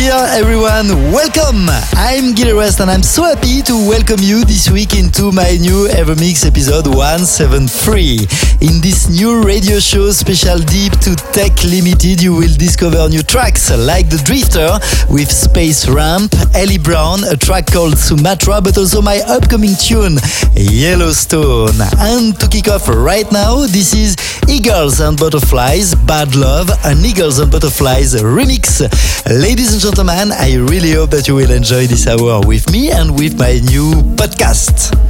Dear everyone, welcome! I'm Gil Everest and I'm so happy to welcome you this week into my new Evermix episode 173. In this new radio show, Special Deep to Tech Limited, you will discover new tracks like The Drifter with Space Ramp, Ellie Brown, a track called Sumatra, but also my upcoming tune, Yellowstone. And to kick off right now, this is Eagles and Butterflies, Bad Love, and Eagles and Butterflies remix. Ladies and gentlemen, I really hope that you will enjoy this hour with me and with my new podcast.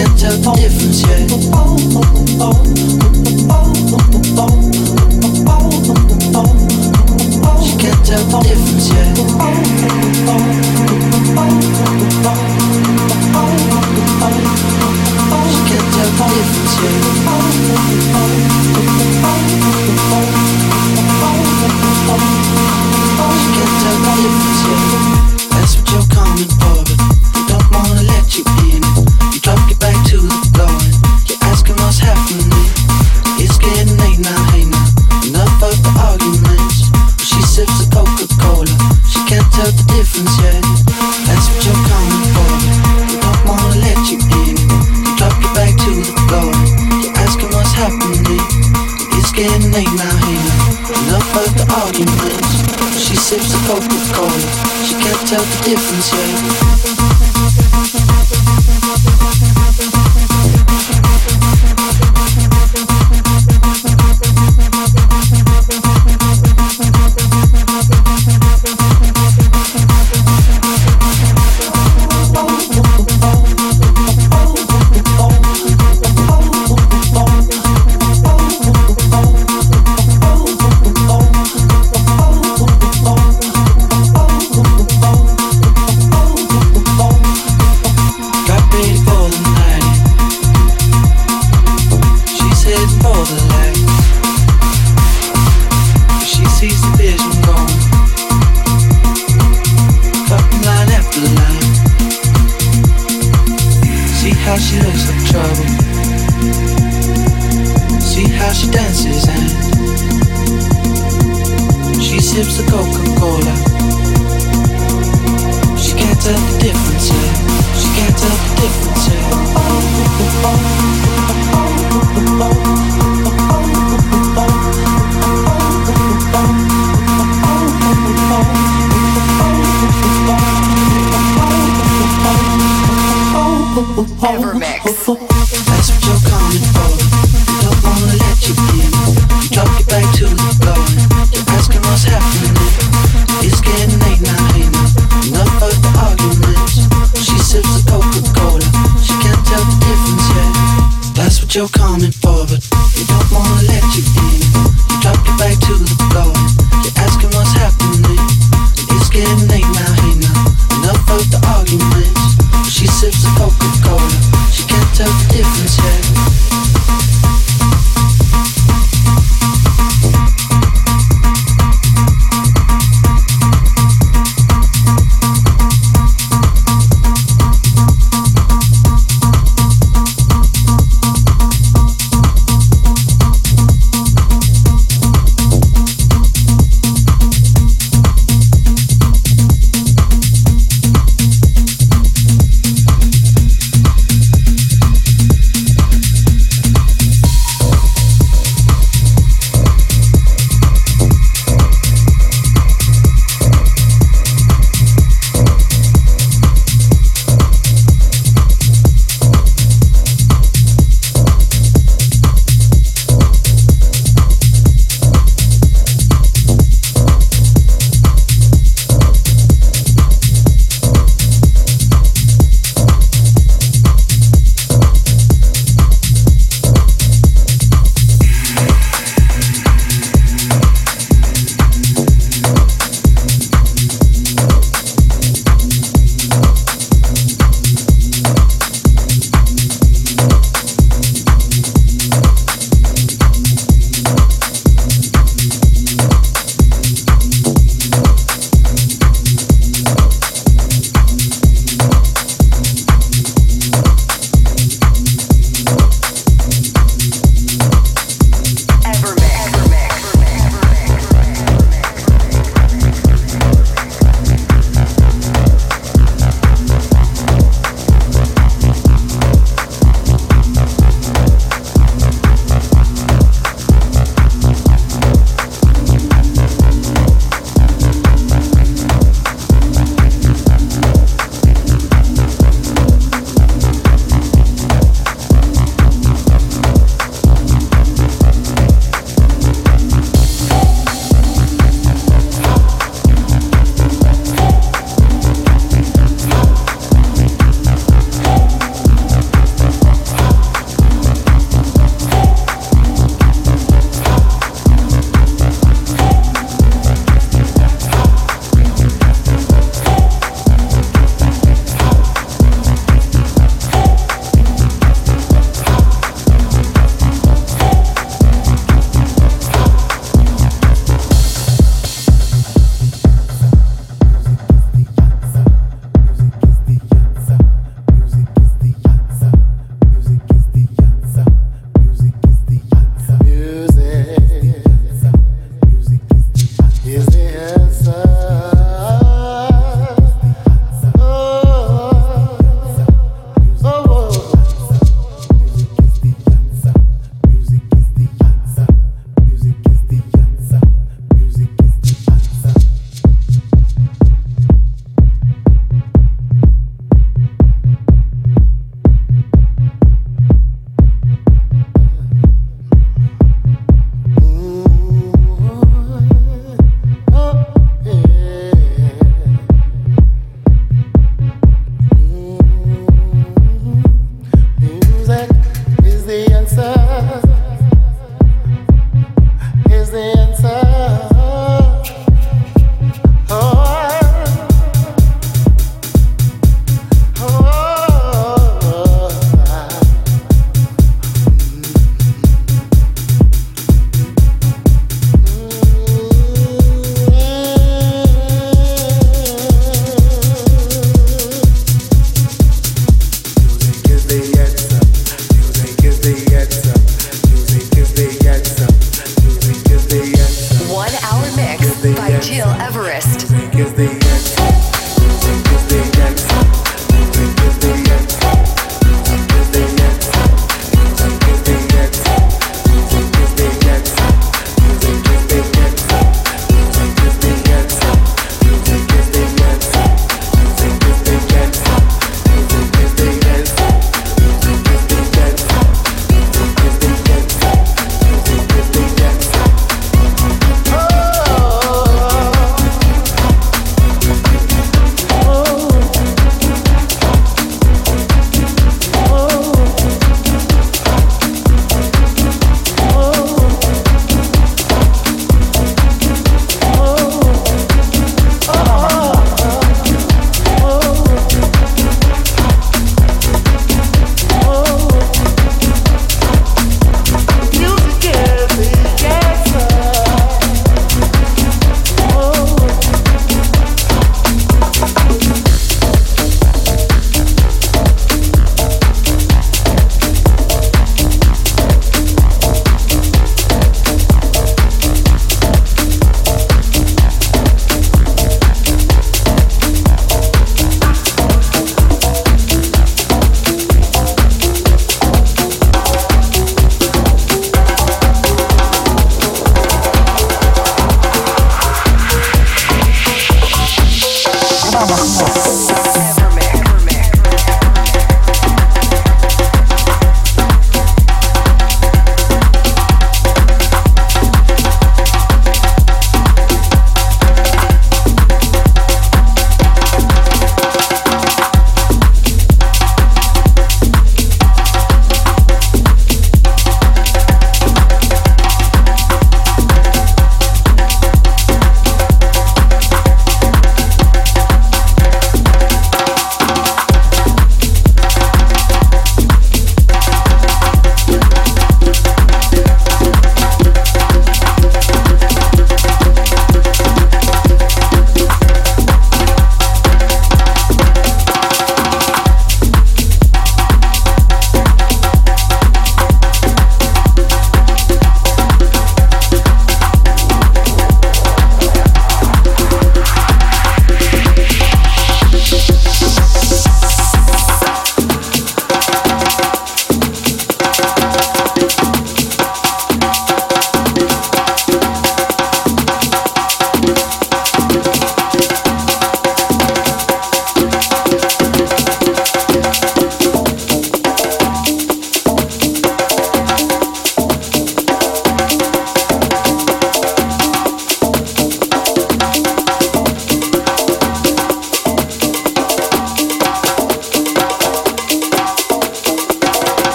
She can't tell the difference tell the difference yet. That's what you're coming for, they don't wanna let you in. You drop your back to the floor you're asking what's happening. It's getting late now, now. Enough of the arguments. She sips the Coca-Cola. She can't tell the difference yet. baby.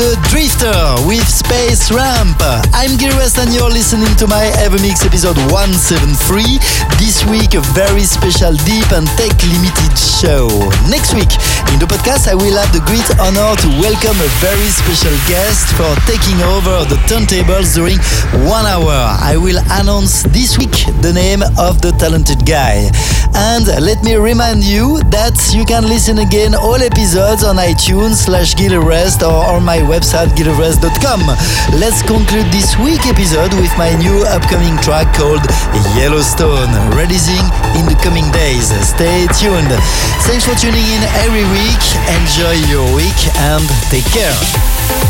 With Space Ramp. I'm Gil Everest and you're listening to my Evermix episode 173. This week a very special deep and tech limited show. Next week in the podcast I will have the great honor to welcome a very special guest for taking over the turntables during one hour. I will announce this week the name of the talented guy. And let me remind you that you can listen again all episodes on iTunes slash Gil Everest or on my website gileverest.com. Let's conclude this week episode with my new upcoming track called Yellowstone, releasing in the coming days. Stay tuned. Thanks for tuning in every week. Enjoy your week and take care.